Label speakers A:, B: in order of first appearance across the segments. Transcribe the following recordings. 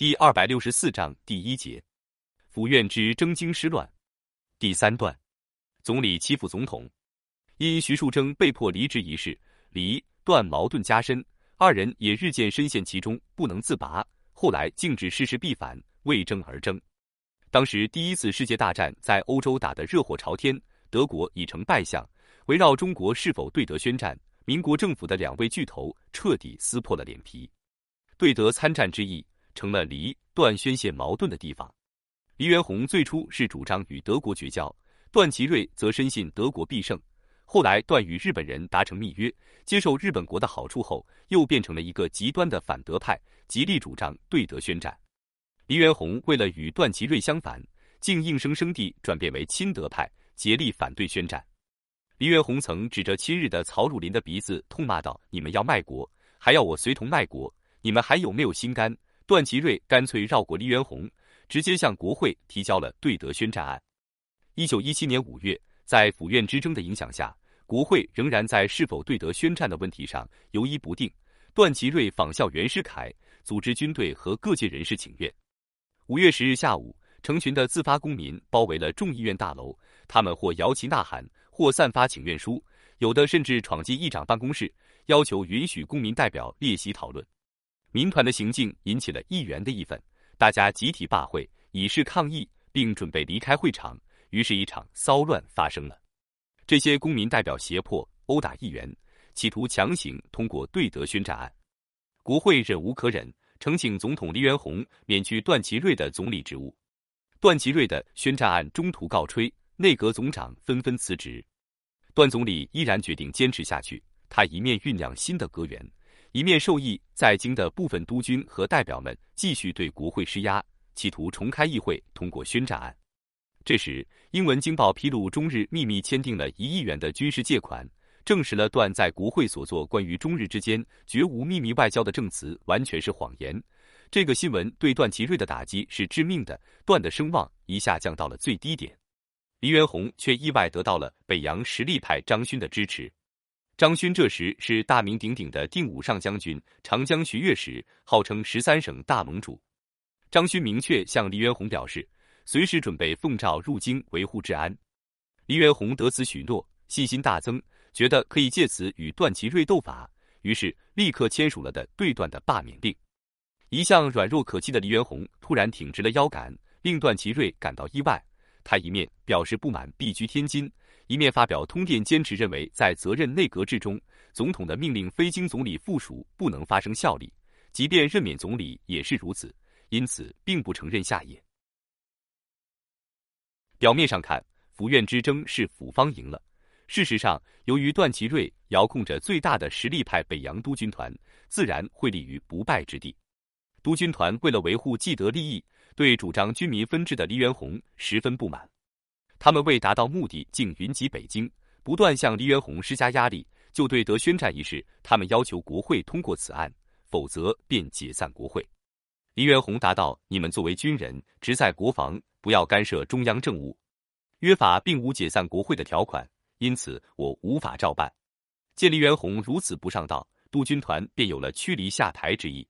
A: 第二百六十四章第一节，府院之征京失乱。第三段，总理欺负总统。因徐树铮被迫离职一事，离段矛盾加深，二人也日渐深陷其中，不能自拔。后来竟至事事必反，为争而争。当时第一次世界大战在欧洲打得热火朝天，德国已成败相，围绕中国是否对德宣战，民国政府的两位巨头彻底撕破了脸皮，对德参战之意。成了黎段宣泄矛盾的地方。黎元洪最初是主张与德国绝交，段祺瑞则深信德国必胜。后来段与日本人达成密约，接受日本国的好处后，又变成了一个极端的反德派，极力主张对德宣战。黎元洪为了与段祺瑞相反，竟硬生生地转变为亲德派，竭力反对宣战。黎元洪曾指着亲日的曹汝霖的鼻子痛骂道：“你们要卖国，还要我随同卖国，你们还有没有心肝？”段祺瑞干脆绕过黎元洪，直接向国会提交了对德宣战案。一九一七年五月，在府院之争的影响下，国会仍然在是否对德宣战的问题上犹疑不定。段祺瑞仿效袁世凯，组织军队和各界人士请愿。五月十日下午，成群的自发公民包围了众议院大楼，他们或摇旗呐喊，或散发请愿书，有的甚至闯进议长办公室，要求允许公民代表列席讨论。民团的行径引起了议员的义愤，大家集体罢会，以示抗议，并准备离开会场。于是，一场骚乱发生了。这些公民代表胁迫、殴打议员，企图强行通过对德宣战案。国会忍无可忍，呈请总统黎元洪免去段祺瑞的总理职务。段祺瑞的宣战案中途告吹，内阁总长纷纷辞职。段总理依然决定坚持下去。他一面酝酿新的阁员。一面授意在京的部分督军和代表们继续对国会施压，企图重开议会通过宣战案。这时，英文《京报》披露，中日秘密签订了一亿元的军事借款，证实了段在国会所做关于中日之间绝无秘密外交的证词完全是谎言。这个新闻对段祺瑞的打击是致命的，段的声望一下降到了最低点。黎元洪却意外得到了北洋实力派张勋的支持。张勋这时是大名鼎鼎的定武上将军、长江学乐使，号称十三省大盟主。张勋明确向黎元洪表示，随时准备奉诏入京维护治安。黎元洪得此许诺，信心大增，觉得可以借此与段祺瑞斗法，于是立刻签署了的对段的罢免令。一向软弱可欺的黎元洪突然挺直了腰杆，令段祺瑞感到意外。他一面表示不满，避居天津。一面发表通电，坚持认为在责任内阁制中，总统的命令非经总理附属不能发生效力，即便任免总理也是如此，因此并不承认下野。表面上看，府院之争是府方赢了，事实上，由于段祺瑞遥控着最大的实力派北洋督军团，自然会立于不败之地。督军团为了维护既得利益，对主张军民分治的黎元洪十分不满。他们为达到目的，竟云集北京，不断向黎元洪施加压力。就对德宣战一事，他们要求国会通过此案，否则便解散国会。黎元洪答道：“你们作为军人，职在国防，不要干涉中央政务。约法并无解散国会的条款，因此我无法照办。”见黎元洪如此不上道，督军团便有了驱离下台之意。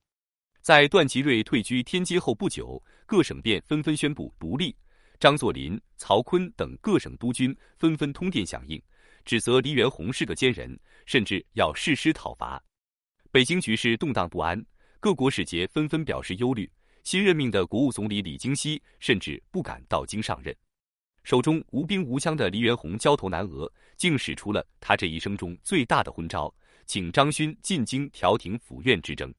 A: 在段祺瑞退居天津后不久，各省便纷纷宣布独立。张作霖、曹锟等各省督军纷纷通电响应，指责黎元洪是个奸人，甚至要誓师讨伐。北京局势动荡不安，各国使节纷纷表示忧虑。新任命的国务总理李京熙甚至不敢到京上任。手中无兵无枪的黎元洪焦头难额，竟使出了他这一生中最大的昏招，请张勋进京调停府院之争。